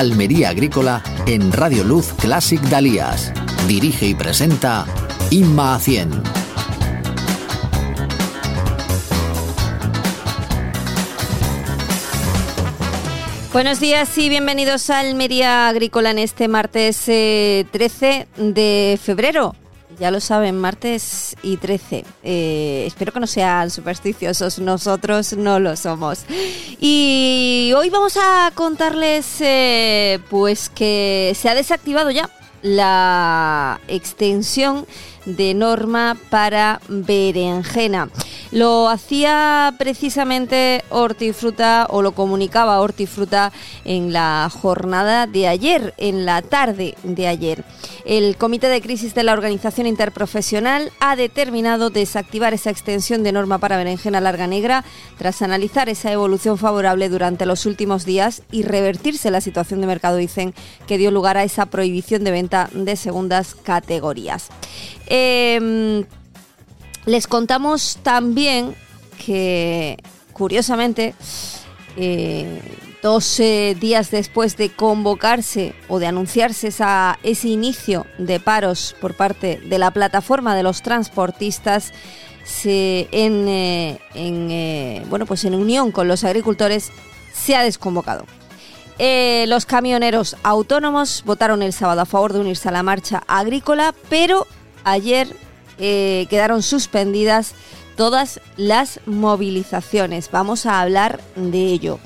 Almería Agrícola en Radio Luz Classic Dalías. Dirige y presenta Inma Acien. Buenos días y bienvenidos a Almería Agrícola en este martes 13 eh, de febrero. Ya lo saben, martes y 13. Eh, espero que no sean supersticiosos, nosotros no lo somos. Y hoy vamos a contarles eh, pues que se ha desactivado ya la extensión de norma para berenjena. Lo hacía precisamente Hortifruta o lo comunicaba Hortifruta en la jornada de ayer, en la tarde de ayer. El Comité de Crisis de la Organización Interprofesional ha determinado desactivar esa extensión de norma para berenjena larga negra tras analizar esa evolución favorable durante los últimos días y revertirse la situación de mercado, dicen, que dio lugar a esa prohibición de venta de segundas categorías. Em, les contamos también que, curiosamente, eh, dos días después de convocarse o de anunciarse ese inicio de paros por parte de la plataforma de los transportistas, en, eh, eh, bueno, pues en unión con los agricultores, se ha desconvocado. los camioneros autónomos votaron el sábado a favor de unirse a la marcha agrícola, pero ayer eh, quedaron suspendidas todas las movilizaciones. Vamos a hablar de ello.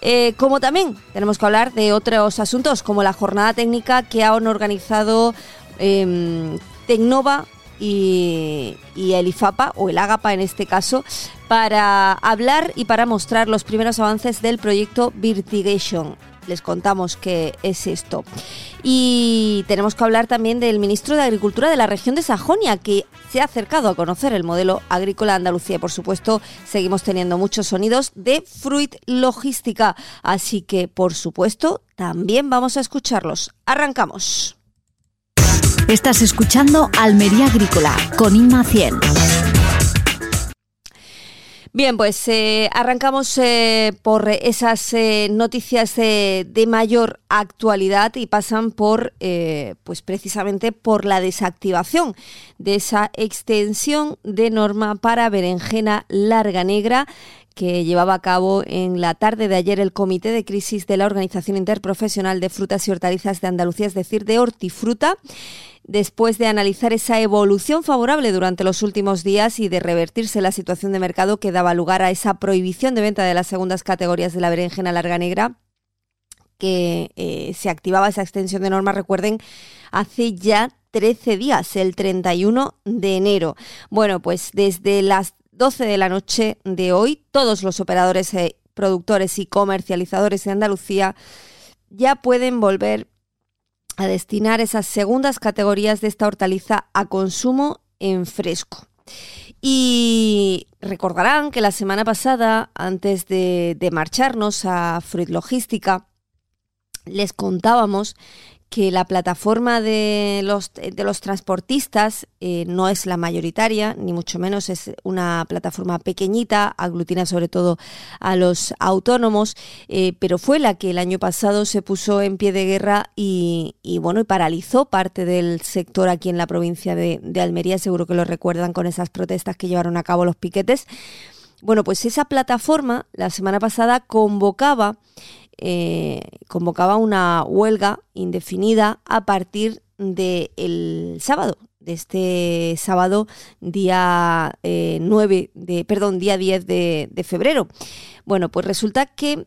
Eh, como también tenemos que hablar de otros asuntos, como la jornada técnica que han organizado eh, Tecnova y, y, el IFAPA, o el AGAPA en este caso, para hablar y para mostrar los primeros avances del proyecto Virtigation les contamos qué es esto. Y tenemos que hablar también del ministro de Agricultura de la región de Sajonia, que se ha acercado a conocer el modelo agrícola de Andalucía. Por supuesto, seguimos teniendo muchos sonidos de Fruit Logística. Así que, por supuesto, también vamos a escucharlos. Arrancamos. Estás escuchando Almería Agrícola con Inma 100. Bien, pues eh, arrancamos eh, por esas eh, noticias de mayor actualidad y pasan por, pues precisamente por la desactivación de esa extensión de norma para berenjena larga negra que llevaba a cabo en la tarde de ayer el Comité de Crisis de la Organización Interprofesional de Frutas y Hortalizas de Andalucía, es decir, de Hortifruta después de analizar esa evolución favorable durante los últimos días y de revertirse la situación de mercado que daba lugar a esa prohibición de venta de las segundas categorías de la berenjena larga negra, que eh, se activaba esa extensión de norma, recuerden, hace ya 13 días, el 31 de enero. Bueno, pues desde las 12 de la noche de hoy, todos los operadores, eh, productores y comercializadores de Andalucía ya pueden volver a destinar esas segundas categorías de esta hortaliza a consumo en fresco. Y recordarán que la semana pasada, antes de, de marcharnos a Fruit Logística, les contábamos que la plataforma de los, de los transportistas eh, no es la mayoritaria, ni mucho menos es una plataforma pequeñita, aglutina sobre todo a los autónomos, eh, pero fue la que el año pasado se puso en pie de guerra y, bueno, y paralizó parte del sector aquí en la provincia de, de Almería, seguro que lo recuerdan con esas protestas que llevaron a cabo los piquetes. Bueno, pues esa plataforma la semana pasada convocaba eh, convocaba una huelga indefinida a partir del sábado, de este sábado día 9 eh, de, perdón, día 10 de, de febrero. Bueno, pues resulta que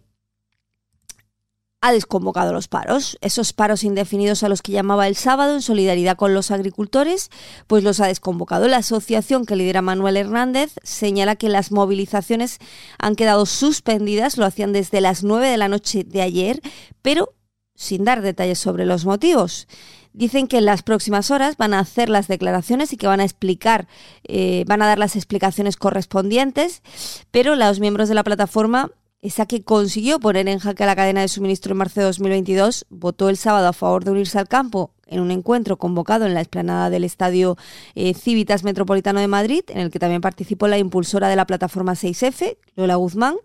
ha desconvocado los paros. Esos paros indefinidos a los que llamaba el sábado en solidaridad con los agricultores, pues los ha desconvocado. La asociación que lidera Manuel Hernández señala que las movilizaciones han quedado suspendidas, lo hacían desde las 9 de la noche de ayer, pero sin dar detalles sobre los motivos. Dicen que en las próximas horas van a hacer las declaraciones y que van a explicar, eh, van a dar las explicaciones correspondientes, pero los miembros de la plataforma esa que consiguió poner en jaque a la cadena de suministro en marzo de 2022, votó el sábado a favor de unirse al campo en un encuentro convocado en la explanada del Estadio eh, Civitas Metropolitano de Madrid, en el que también participó la impulsora de la plataforma 6F, Lola Guzmán,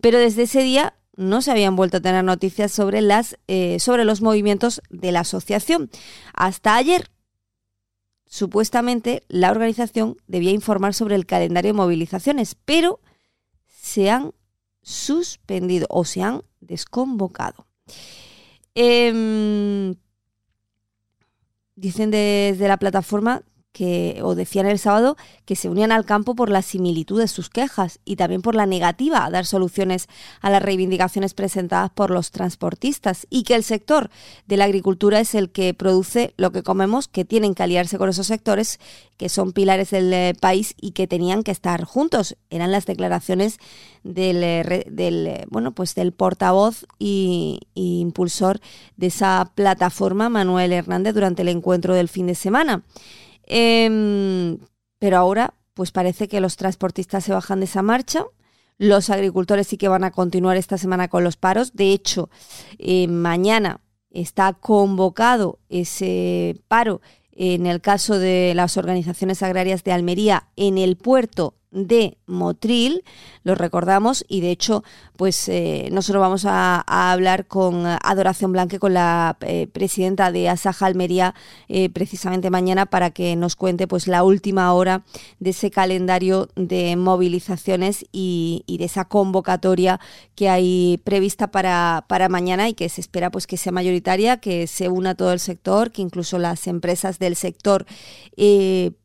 pero desde ese día no se habían vuelto a tener noticias sobre, las, eh, sobre los movimientos de la asociación. Hasta ayer, supuestamente, la organización debía informar sobre el calendario de movilizaciones, pero se han suspendido o se han desconvocado. Em, dicen desde la plataforma que, o decían el sábado, que se unían al campo por la similitud de sus quejas y también por la negativa a dar soluciones a las reivindicaciones presentadas por los transportistas y que el sector de la agricultura es el que produce lo que comemos, que tienen que aliarse con esos sectores que son pilares del eh, país y que tenían que estar juntos. Eran las declaraciones del, eh, del eh, bueno, pues del portavoz y, y impulsor de esa plataforma, Manuel Hernández, durante el encuentro del fin de semana. Em, pero ahora, pues parece que los transportistas se bajan de esa marcha. Los agricultores sí que van a continuar esta semana con los paros. De hecho, eh, mañana está convocado ese paro en el caso de las organizaciones agrarias de Almería en el puerto de Motril, lo recordamos, y de hecho, pues eh, nosotros vamos a, hablar con Adoración Blanque, con la eh, presidenta de Asaja Almería, eh, precisamente mañana, para que nos cuente pues la última hora de ese calendario de movilizaciones y, de esa convocatoria que hay prevista para, para mañana y que se espera pues que sea mayoritaria, que se una todo el sector, que incluso las empresas del sector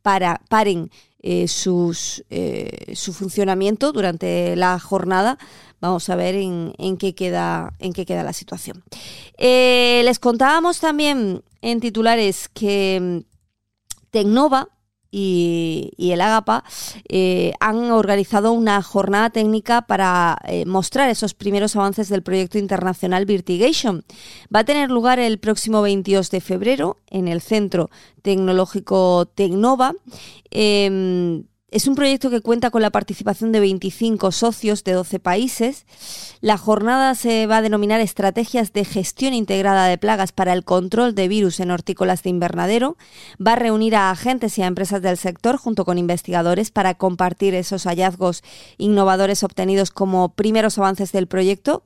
para, paren eh, eh, su funcionamiento durante la jornada. Vamos a ver en, qué, queda, en qué queda la situación. Eh, les contábamos también en titulares que mm, Tecnova y, el AGAPA eh, han organizado una jornada técnica para eh, mostrar esos primeros avances del proyecto internacional Virtigation. Va a tener lugar el próximo 22 de febrero en el Centro Tecnológico Tecnova. Em, es un proyecto que cuenta con la participación de 25 socios de 12 países. La jornada se va a denominar Estrategias de Gestión Integrada de Plagas para el Control de Virus en Hortícolas de Invernadero. Va a reunir a agentes y a empresas del sector junto con investigadores para compartir esos hallazgos innovadores obtenidos como primeros avances del proyecto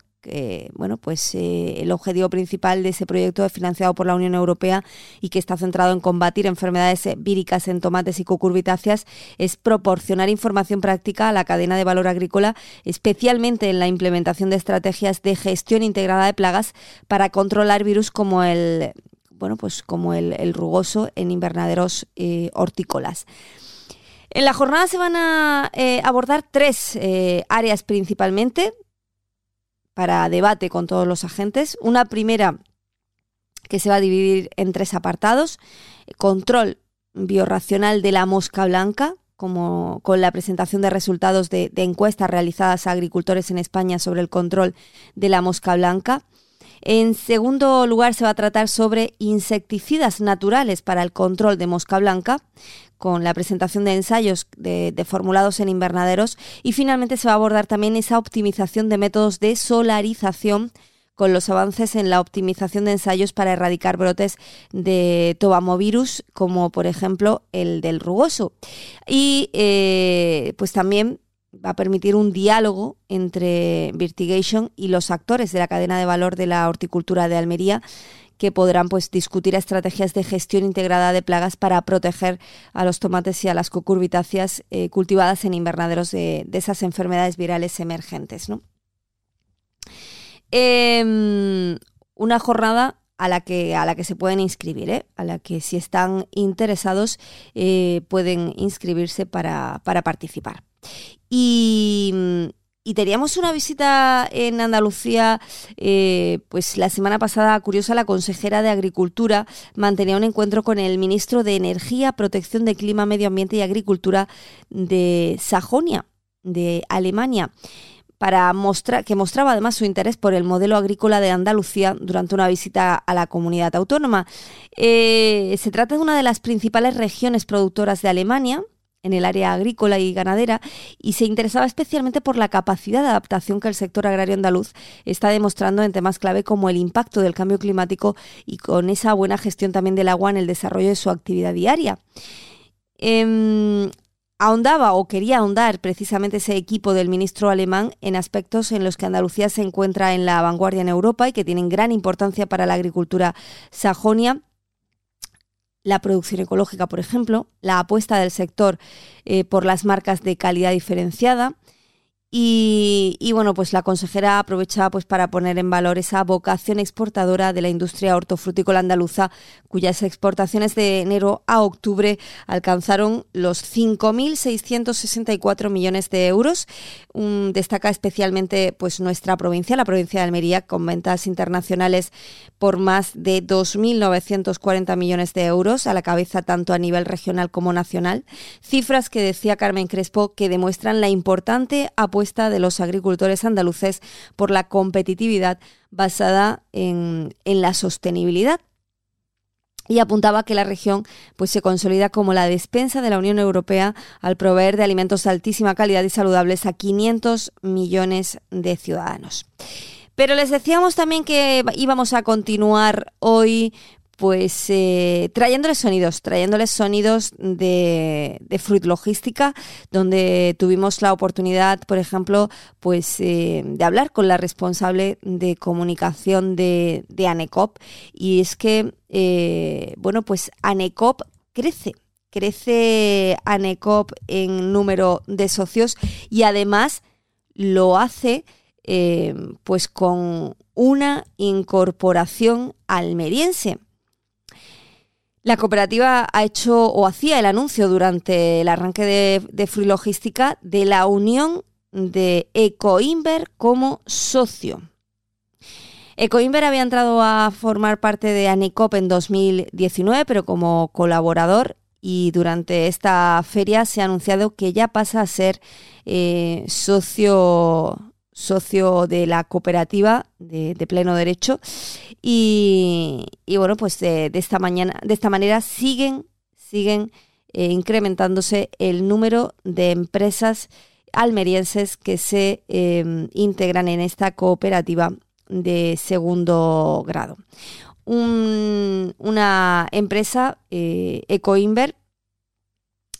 bueno, pues eh, el objetivo principal de ese proyecto es financiado por la Unión Europea y que está centrado en combatir enfermedades víricas en tomates y cucurbitáceas es proporcionar información práctica a la cadena de valor agrícola, especialmente en la implementación de estrategias de gestión integrada de plagas para controlar virus como el bueno, pues como el, rugoso en invernaderos eh, hortícolas. En la jornada se van a eh, abordar tres áreas principalmente para debate con todos los agentes. Una primera que se va a dividir en tres apartados. Control biorracional de la mosca blanca, como con la presentación de resultados de, de, encuestas realizadas a agricultores en España sobre el control de la mosca blanca. En segundo lugar, se va a tratar sobre insecticidas naturales para el control de mosca blanca, con la presentación de ensayos de, formulados en invernaderos y finalmente se va a abordar también esa optimización de métodos de solarización con los avances en la optimización de ensayos para erradicar brotes de tobamovirus, como por ejemplo el del rugoso. Y eh, pues también va a permitir un diálogo entre Vertigation y los actores de la cadena de valor de la horticultura de Almería que podrán pues, discutir estrategias de gestión integrada de plagas para proteger a los tomates y a las cucurbitáceas eh, cultivadas en invernaderos de, esas enfermedades virales emergentes. Em, una jornada a la que, a la que se pueden inscribir, ¿eh? a la que si están interesados eh, pueden inscribirse para, para participar. Y y teníamos una visita en Andalucía, eh, pues la semana pasada, curiosa, la consejera de Agricultura mantenía un encuentro con el ministro de Energía, Protección de Clima, Medio Ambiente y Agricultura de Sajonia, de Alemania para mostrar que mostraba además su interés por el modelo agrícola de Andalucía durante una visita a la comunidad autónoma. Eh, se trata de una de las principales regiones productoras de Alemania, en el área agrícola y ganadera y se interesaba especialmente por la capacidad de adaptación que el sector agrario andaluz está demostrando en temas clave como el impacto del cambio climático y con esa buena gestión también del agua en el desarrollo de su actividad diaria. Em, ahondaba o quería ahondar precisamente ese equipo del ministro alemán en aspectos en los que Andalucía se encuentra en la vanguardia en Europa y que tienen gran importancia para la agricultura sajonia la producción ecológica, por ejemplo, la apuesta del sector eh, por las marcas de calidad diferenciada, y, bueno, pues la consejera aprovechaba pues para poner en valor esa vocación exportadora de la industria hortofrutícola andaluza, cuyas exportaciones de enero a octubre alcanzaron los 5.664 millones de euros. destaca especialmente pues nuestra provincia, la provincia de Almería, con ventas internacionales por más de 2.940 millones de euros, a la cabeza tanto a nivel regional como nacional. Cifras que decía Carmen Crespo que demuestran la importante de los agricultores andaluces por la competitividad basada en, la sostenibilidad y apuntaba que la región pues se consolida como la despensa de la Unión Europea al proveer de alimentos de altísima calidad y saludables a 500 millones de ciudadanos. Pero les decíamos también que íbamos a continuar hoy pues eh, trayéndoles sonidos, trayéndoles sonidos de, Fruit Logística, donde tuvimos la oportunidad, por ejemplo, pues eh, de hablar con la responsable de comunicación de, ANECOP. Y es que, eh, bueno, pues ANECOP crece, crece ANECOP en número de socios y además lo hace pues con una incorporación almeriense. La cooperativa ha hecho o hacía el anuncio durante el arranque de, de Logística de la unión de Ecoinver como socio. Ecoinver había entrado a formar parte de ANICOP en 2019, pero como colaborador y durante esta feria se ha anunciado que ya pasa a ser eh, socio socio de la cooperativa de, pleno derecho y, bueno pues de, esta mañana de esta manera siguen siguen eh, incrementándose el número de empresas almerienses que se em, integran en esta cooperativa de segundo grado. una empresa, eh, Ecoinver,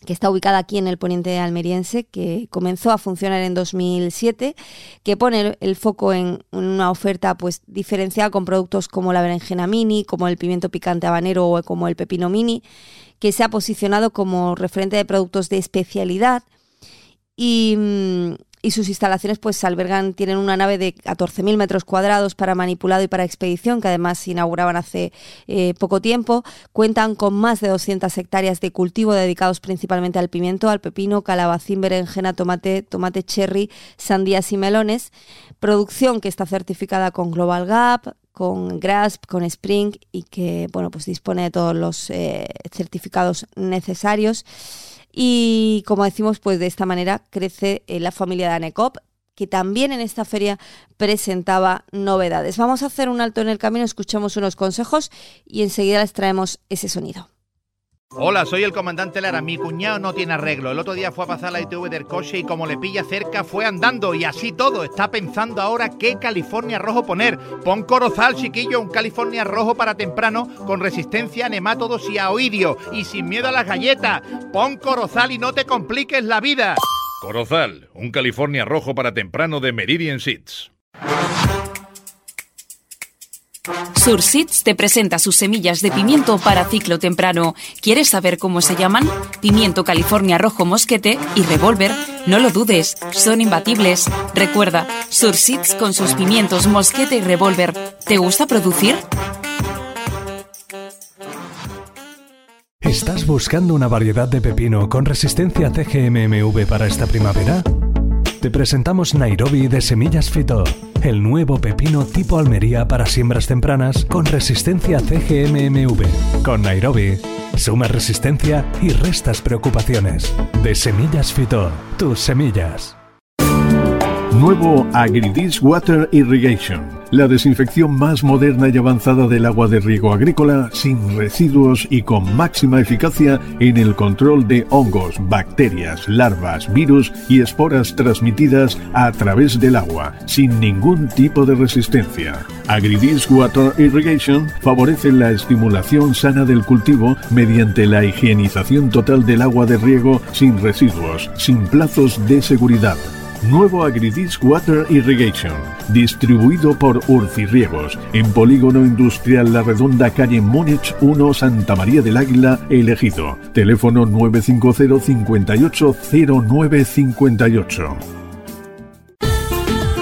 que está ubicada aquí en el poniente almeriense, que comenzó a funcionar en 2007, que pone el foco en una oferta pues diferenciada con productos como la berenjena mini, como el pimiento picante habanero o como el pepino mini, que se ha posicionado como referente de productos de especialidad. Y, mm, y sus instalaciones pues albergan, tienen una nave de 14.000 metros cuadrados para manipulado y para expedición, que además se inauguraban hace eh, poco tiempo. Cuentan con más de 200 hectáreas de cultivo dedicados principalmente al pimiento, al pepino, calabacín, berenjena, tomate, tomate cherry, sandías y melones. Producción que está certificada con Global Gap, con GRASP, con Spring y que bueno pues dispone de todos los eh, certificados necesarios. Y como decimos, pues de esta manera crece eh, la familia de ANECOP, que también en esta feria presentaba novedades. Vamos a hacer un alto en el camino, escuchamos unos consejos y enseguida les traemos ese sonido. Hola, soy el comandante Lara. Mi cuñado no tiene arreglo. El otro día fue a pasar la ITV del coche y como le pilla cerca fue andando y así todo. Está pensando ahora qué California rojo poner. Pon Corozal, chiquillo, un California rojo para temprano con resistencia a nemátodos y a oidio y sin miedo a las galletas. Pon Corozal y no te compliques la vida. Corozal, un California rojo para temprano de Meridian Seeds. Surseeds te presenta sus semillas de pimiento para ciclo temprano. ¿Quieres saber cómo se llaman? Pimiento California Rojo Mosquete y Revolver. No lo dudes, son imbatibles. Recuerda, Surseeds con sus pimientos Mosquete y Revolver. ¿Te gusta producir? ¿Estás buscando una variedad de pepino con resistencia TGMMV para esta primavera? Te presentamos Nairobi de Semillas Fito, el nuevo pepino tipo Almería para siembras tempranas con resistencia CGMMV. Con Nairobi, sumas resistencia y restas preocupaciones. De Semillas Fito, tus semillas. Nuevo Agridis Water Irrigation, la desinfección más moderna y avanzada del agua de riego agrícola sin residuos y con máxima eficacia en el control de hongos, bacterias, larvas, virus y esporas transmitidas a través del agua, sin ningún tipo de resistencia. Agridis Water Irrigation favorece la estimulación sana del cultivo mediante la higienización total del agua de riego sin residuos, sin plazos de seguridad Nuevo Agridis Water Irrigation, distribuido por Urcirriegos, en Polígono Industrial La Redonda, calle Múnich 1, Santa María del Águila, elegido. Teléfono 950 58 0958.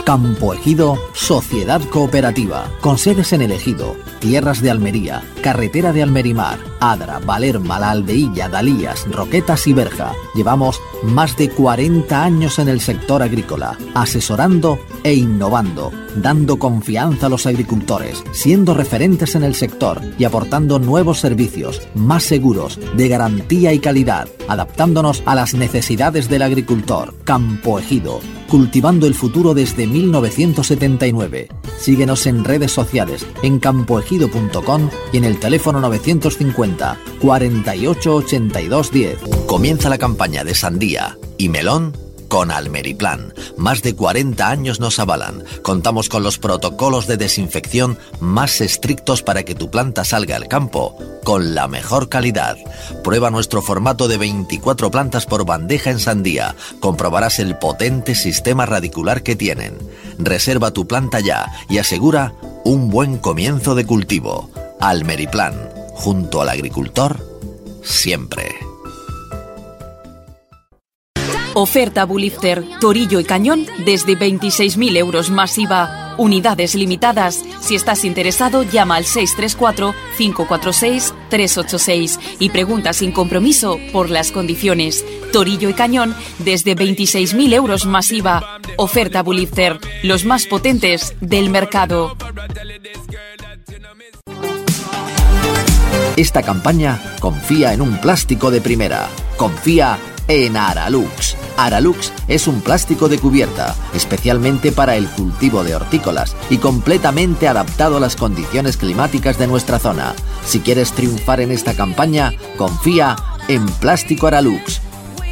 Campo Ejido, Sociedad Cooperativa, con sedes en el Ejido, Tierras de Almería, Carretera de Almerimar, Adra, Valerma, La Aldeilla, Dalías, Roquetas y Berja. Llevamos más de 40 años en el sector agrícola, asesorando e innovando, dando confianza a los agricultores, siendo referentes en el sector y aportando nuevos servicios, más seguros, de garantía y calidad, adaptándonos a las necesidades del agricultor. Campo Ejido, cultivando el futuro desde 1979. Síguenos en redes sociales, en campoejido.com y en el teléfono 950 48 82 10. Comienza la campaña de sandía y melón con Almeriplan. Más de 40 años nos avalan. Contamos con los protocolos de desinfección más estrictos para que tu planta salga al campo con la mejor calidad. Prueba nuestro formato de 24 plantas por bandeja en sandía. Comprobarás el potente sistema radicular que tienen. Reserva tu planta ya y asegura un buen comienzo de cultivo. Almeriplan, junto al agricultor, siempre. Oferta Bulifter, Torillo y Cañón desde 26.000 euros masiva. Unidades limitadas. Si estás interesado, llama al 634-546-386 y pregunta sin compromiso por las condiciones. Torillo y Cañón desde 26.000 euros masiva. Oferta Bulifter, los más potentes del mercado. Esta campaña confía en un plástico de primera. Confía en Aralux. Aralux es un plástico de cubierta, especialmente para el cultivo de hortícolas y completamente adaptado a las condiciones climáticas de nuestra zona. Si quieres triunfar en esta campaña, confía en Plástico Aralux.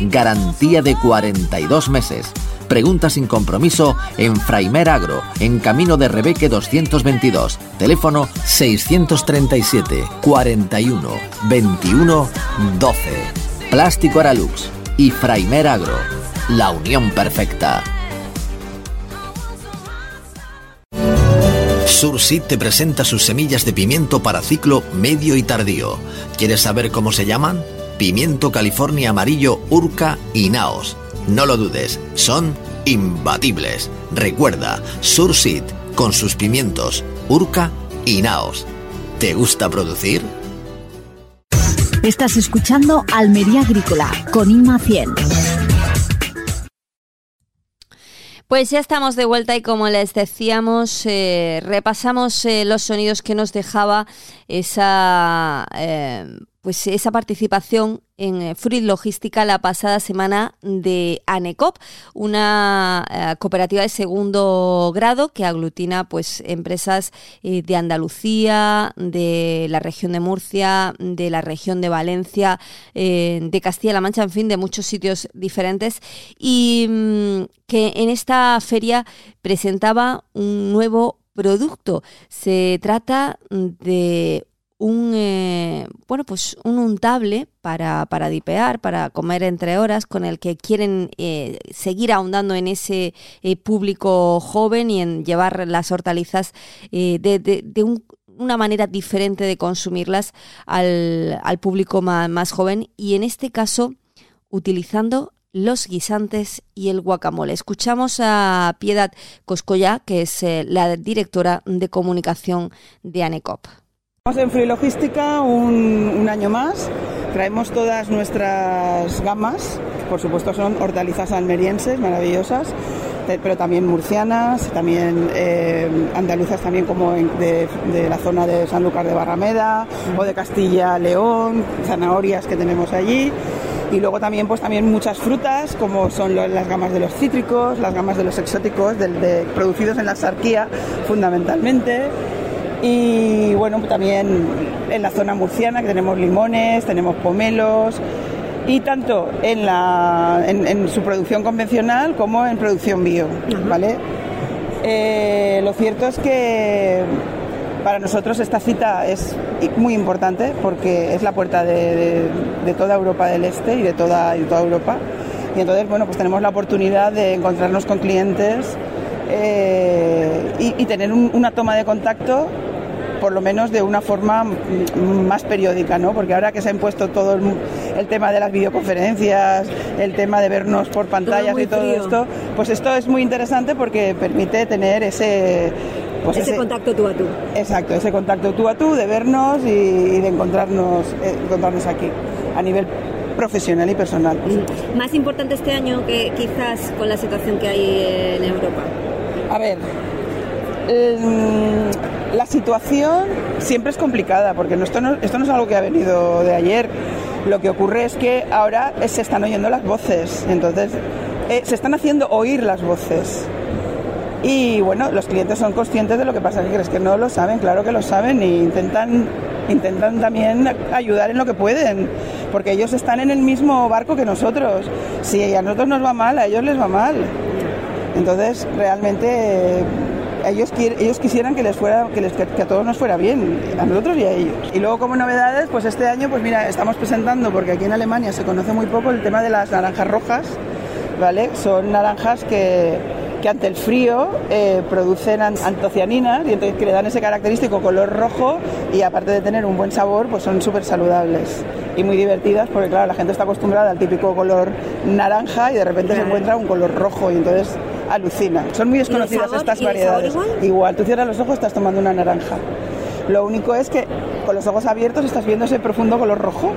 Garantía de 42 meses. Pregunta sin compromiso en Fraimer Agro, en Camino de Rebeque 222. Teléfono 637 41 21 12. Plástico Aralux y Fraimer Agro, la unión perfecta. Sursit te presenta sus semillas de pimiento para ciclo medio y tardío. ¿Quieres saber cómo se llaman? Pimiento California amarillo, Urca y Naos. No lo dudes, son imbatibles. Recuerda, Sursit con sus pimientos, Urca y Naos. ¿Te gusta producir? Estás escuchando Almería Agrícola con Inma 100. Pues ya estamos de vuelta y como les decíamos, eh, repasamos eh, los sonidos que nos dejaba esa eh, pues esa participación en eh, Fruit Logística la pasada semana de ANECOP, una eh, cooperativa de segundo grado que aglutina pues empresas eh, de Andalucía, de la región de Murcia, de la región de Valencia, de Castilla-La Mancha, en fin, de muchos sitios diferentes y mm, que en esta feria presentaba un nuevo producto. Se trata de un eh, bueno pues un untable para, para, dipear, para comer entre horas, con el que quieren eh, seguir ahondando en ese eh, público joven y en llevar las hortalizas de, de, una manera diferente de consumirlas al, al público más, más, joven y en este caso utilizando los guisantes y el guacamole. Escuchamos a Piedad Coscoya, que es la directora de comunicación de ANECOP. Estamos en Free Logística un, año más. Traemos todas nuestras gamas, por supuesto son hortalizas almerienses maravillosas pero también murcianas, también eh, andaluzas también como de, la zona de Sanlúcar de Barrameda o de Castilla León, zanahorias que tenemos allí. Y luego también pues también muchas frutas como son las gamas de los cítricos, las gamas de los exóticos producidos en la sarquía fundamentalmente y bueno también en la zona murciana que tenemos limones, tenemos pomelos y tanto en, la, en, su producción convencional como en producción bio, ¿vale? Eh, lo cierto es que para nosotros esta cita es muy importante porque es la puerta de, toda Europa del Este y de toda, toda Europa. Y entonces, bueno, pues tenemos la oportunidad de encontrarnos con clientes eh, y, tener una toma de contacto por lo menos de una forma más periódica, ¿no? Porque ahora que se ha impuesto todo el, tema de las videoconferencias, el tema de vernos por pantallas y todo esto, pues esto es muy interesante porque permite tener ese pues ese, contacto tú a tú. Exacto, ese contacto tú a tú, de vernos y, de encontrarnos, eh, encontrarnos aquí a nivel profesional y personal. Mm. Más importante este año que quizás con la situación que hay en Europa. A ver, la situación siempre es complicada, porque esto, no, es algo que ha venido de ayer. Lo que ocurre es que ahora se están oyendo las voces, entonces eh, se están haciendo oír las voces. Y bueno, los clientes son conscientes de lo que pasa, que crees que no lo saben, claro que lo saben e intentan intentan también ayudar en lo que pueden, porque ellos están en el mismo barco que nosotros. Si a nosotros nos va mal, a ellos les va mal. Entonces, realmente ellos, ellos quisieran que les fuera que, les, que, a todos nos fuera bien, a nosotros y a ellos. Y luego como novedades, pues este año, pues mira, estamos presentando, porque aquí en Alemania se conoce muy poco el tema de las naranjas rojas, ¿vale? Son naranjas que, que ante el frío eh, producen antocianinas y entonces que le dan ese característico color rojo y aparte de tener un buen sabor, pues son súper saludables y muy divertidas porque claro, la gente está acostumbrada al típico color naranja y de repente se encuentra un color rojo y entonces alucina. Son muy desconocidas estas variedades. Igual? tú cierras los ojos, estás tomando una naranja. Lo único es que con los ojos abiertos estás viendo ese profundo color rojo.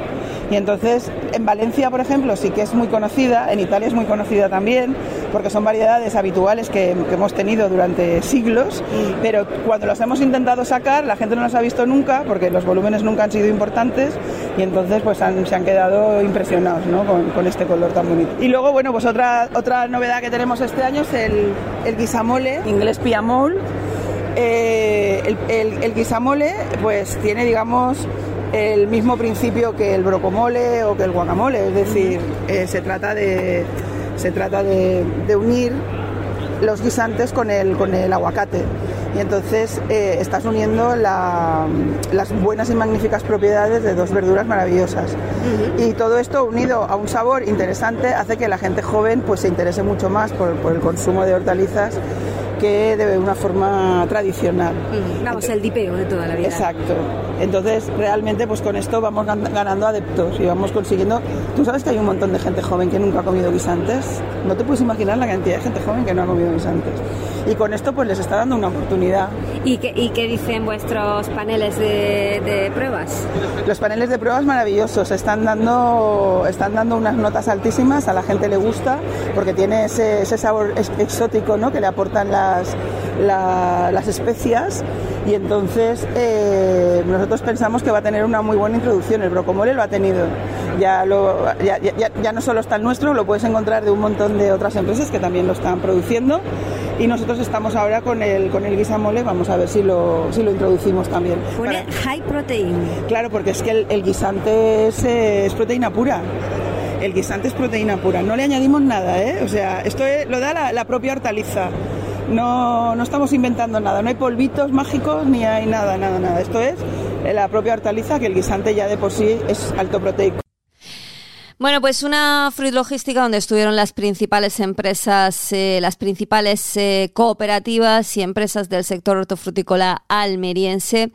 Y entonces en Valencia, por ejemplo, sí que es muy conocida, en Italia es muy conocida también, porque son variedades habituales que, hemos tenido durante siglos, pero cuando las hemos intentado sacar, la gente no las ha visto nunca, porque los volúmenes nunca han sido importantes, y entonces pues se han quedado impresionados con, este color tan bonito. Y luego, bueno, pues otra, otra novedad que tenemos este año es el, guisamole, inglés piamol, eh, el, guisamole pues tiene, digamos, el mismo principio que el brocomole o que el guacamole, es decir, eh, se trata de, se trata de, unir los guisantes con el, con el aguacate. Y entonces eh, estás uniendo las buenas y magníficas propiedades de dos verduras maravillosas. Y todo esto unido a un sabor interesante hace que la gente joven pues, se interese mucho más por, por el consumo de hortalizas que de una forma tradicional. Vamos, el dipeo de toda la vida. Exacto. Entonces, realmente, pues con esto vamos ganando adeptos y vamos consiguiendo. Tú sabes que hay un montón de gente joven que nunca ha comido guisantes. No te puedes imaginar la cantidad de gente joven que no ha comido guisantes. Y con esto, pues les está dando una oportunidad. ¿Y qué, dicen vuestros paneles de, pruebas? Los paneles de pruebas maravillosos. Están dando, están dando unas notas altísimas. A la gente le gusta porque tiene ese, ese sabor exótico, ¿no? Que le aportan la las, especias y entonces eh, nosotros pensamos que va a tener una muy buena introducción. El brocomole lo ha tenido. Ya, lo, ya, ya, no solo está el nuestro, lo puedes encontrar de un montón de otras empresas que también lo están produciendo. Y nosotros estamos ahora con el, con el guisamole, vamos a ver si lo, si lo introducimos también. Pone high protein. Claro, porque es que el, guisante es, es proteína pura el guisante es proteína pura, no le añadimos nada, ¿eh? O sea, esto lo da la propia hortaliza. No, no estamos inventando nada, no hay polvitos mágicos ni hay nada, nada, nada. Esto es la propia hortaliza que el guisante ya de por sí es alto proteico. Bueno, pues una fruit logística donde estuvieron las principales empresas, eh, las principales eh, cooperativas y empresas del sector hortofrutícola almeriense.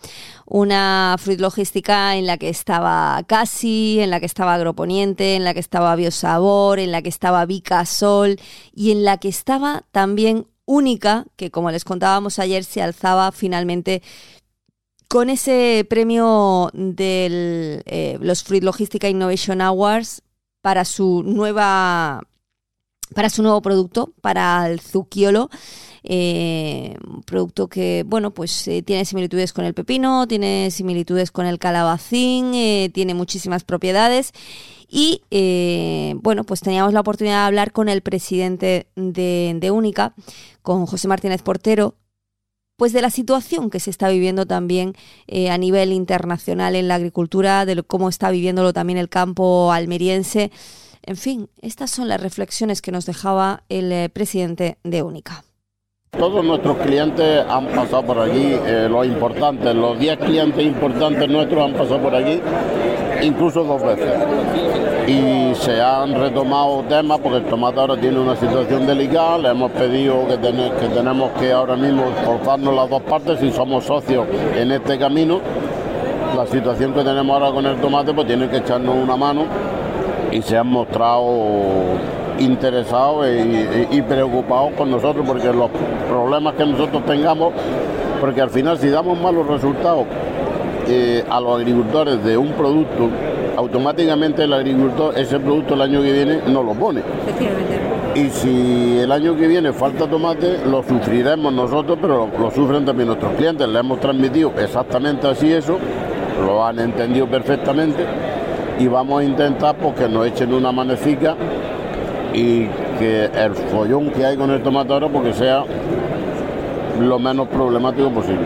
Una fruit logística en la que estaba Casi, en la que estaba Agroponiente, en la que estaba Biosabor, en la que estaba Vicasol y en la que estaba también única que, como les contábamos ayer, se alzaba finalmente con ese premio de eh, los Fruit Logistica Innovation Awards para su nueva para su nuevo producto, para el zucchiolo. Eh, un producto que, bueno, pues eh, tiene similitudes con el pepino, tiene similitudes con el calabacín, tiene muchísimas propiedades. Y, bueno, pues teníamos la oportunidad de hablar con el presidente de, de Única, con José Martínez Portero, pues de la situación que se está viviendo también a nivel internacional en la agricultura, de cómo está viviéndolo también el campo almeriense. En fin, estas son las reflexiones que nos dejaba el eh, presidente de Única. Todos nuestros clientes han pasado por aquí, eh, los importantes, los 10 clientes importantes nuestros han pasado por aquí, incluso dos veces. Y se han retomado temas porque el tomate ahora tiene una situación delicada, le hemos pedido que, tenemos que ahora mismo forzarnos las dos partes y somos socios en este camino. La situación que tenemos ahora con el tomate pues tiene que echarnos una mano y se han mostrado interesados y, preocupados con nosotros porque los problemas que nosotros tengamos, porque al final si damos malos resultados eh, a los agricultores de un producto, automáticamente el agricultor ese producto el año que viene no lo pone. Y si el año que viene falta tomate, lo sufriremos nosotros, pero lo, lo sufren también nuestros clientes. Le hemos transmitido exactamente así eso, lo han entendido perfectamente y vamos a intentar pues, que nos echen una manecica y que el follón que hay con el tomate ahora porque sea lo menos problemático posible.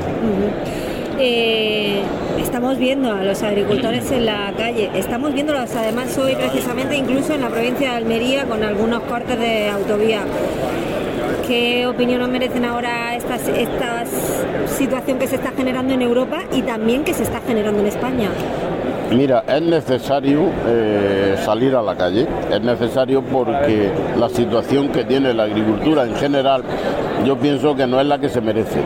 Eh, estamos viendo a los agricultores en la calle, estamos viéndolos además hoy precisamente incluso en la provincia de Almería con algunos cortes de autovía. ¿Qué opinión nos merecen ahora esta situación que se está generando en Europa y también que se está generando en España? Mira, es necesario eh, salir a la calle, es necesario porque la situación que tiene la agricultura en general, yo pienso que no es la que se merece.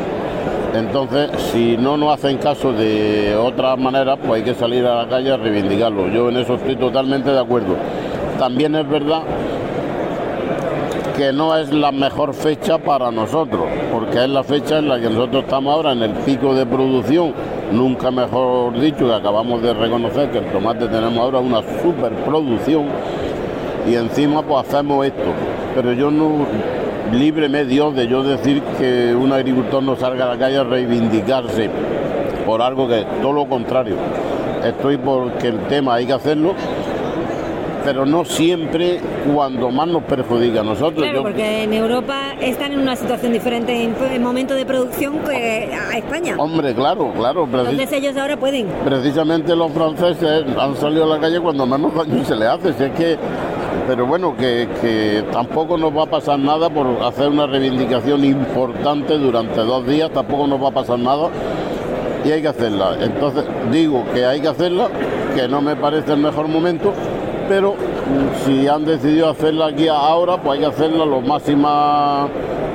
Entonces, si no nos hacen caso de otra manera, pues hay que salir a la calle a reivindicarlo. Yo en eso estoy totalmente de acuerdo. También es verdad que no es la mejor fecha para nosotros, porque es la fecha en la que nosotros estamos ahora en el pico de producción nunca mejor dicho, que acabamos de reconocer que el tomate tenemos ahora una superproducción y encima pues hacemos esto. Pero yo no, líbreme Dios de yo decir que un agricultor no salga a la calle a reivindicarse por algo que todo lo contrario. Estoy porque el tema hay que hacerlo, pero no siempre cuando más nos perjudica a nosotros. Claro, porque en Europa están en una situación diferente en, momento de producción que a España. Hombre, claro, claro. Entonces ellos ahora pueden. Precisamente los franceses han salido a la calle cuando menos daño se le hace. Si es que pero bueno, que, que, tampoco nos va a pasar nada por hacer una reivindicación importante durante dos días, tampoco nos va a pasar nada y hay que hacerla. Entonces digo que hay que hacerla, que no me parece el mejor momento, pero si han decidido hacerla aquí ahora, pues hay que hacerla lo máxima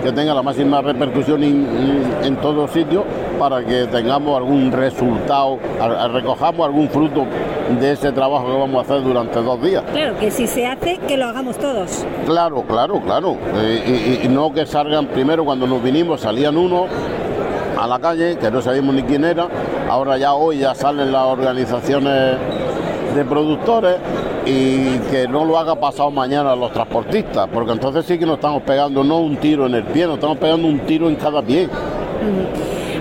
que tenga la máxima repercusión en, todos sitios para que tengamos algún resultado, recojamos algún fruto de ese trabajo que vamos a hacer durante dos días. Claro, que si se hace, que lo hagamos todos. Claro, claro, claro. Eh, y, y, no que salgan primero cuando nos vinimos, salían uno a la calle, que no sabíamos ni quién era, ahora ya hoy ya salen las organizaciones de productores y que no lo haga pasado mañana a los transportistas, porque entonces sí que nos estamos pegando no un tiro en el pie, nos estamos pegando un tiro en cada pie.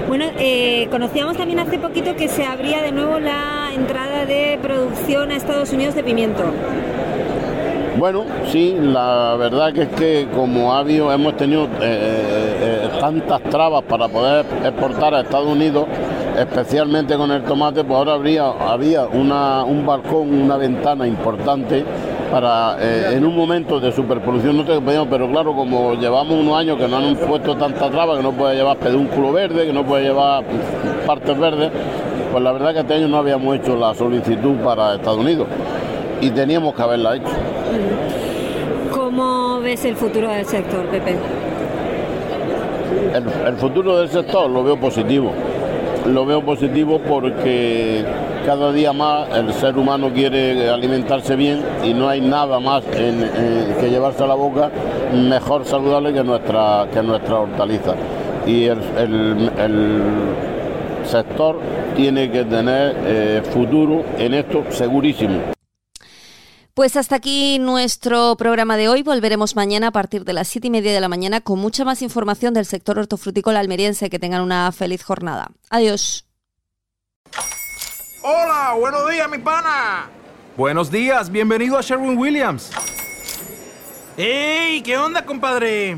Bueno, eh, conocíamos también hace poquito que se abría de nuevo la entrada de producción a Estados Unidos de pimiento. Bueno, sí, la verdad que es que como ha habido, hemos tenido eh, eh, tantas trabas para poder exportar a Estados Unidos, especialmente con el tomate, pues ahora habría, había una, un balcón, una ventana importante para eh, en un momento de superproducción no te pero claro, como llevamos unos años que no han puesto tanta traba, que no puede llevar pedúnculo verde, que no puede llevar partes verdes, pues la verdad que este año no habíamos hecho la solicitud para Estados Unidos y teníamos que haberla hecho. ¿Cómo ves el futuro del sector, Pepe? el futuro del sector lo veo positivo lo veo positivo porque cada día más el ser humano quiere alimentarse bien y no hay nada más que llevarse a la boca mejor saludable que nuestra, que nuestra hortaliza. Y el, sector tiene que tener eh, futuro en esto segurísimo. Pues hasta aquí nuestro programa de hoy. Volveremos mañana a partir de las siete y media de la mañana con mucha más información del sector hortofrutícola almeriense. Que tengan una feliz jornada. Adiós. Hola, buenos días, mi pana. Buenos días, bienvenido a Sherwin Williams. ¡Ey! ¿Qué onda, compadre?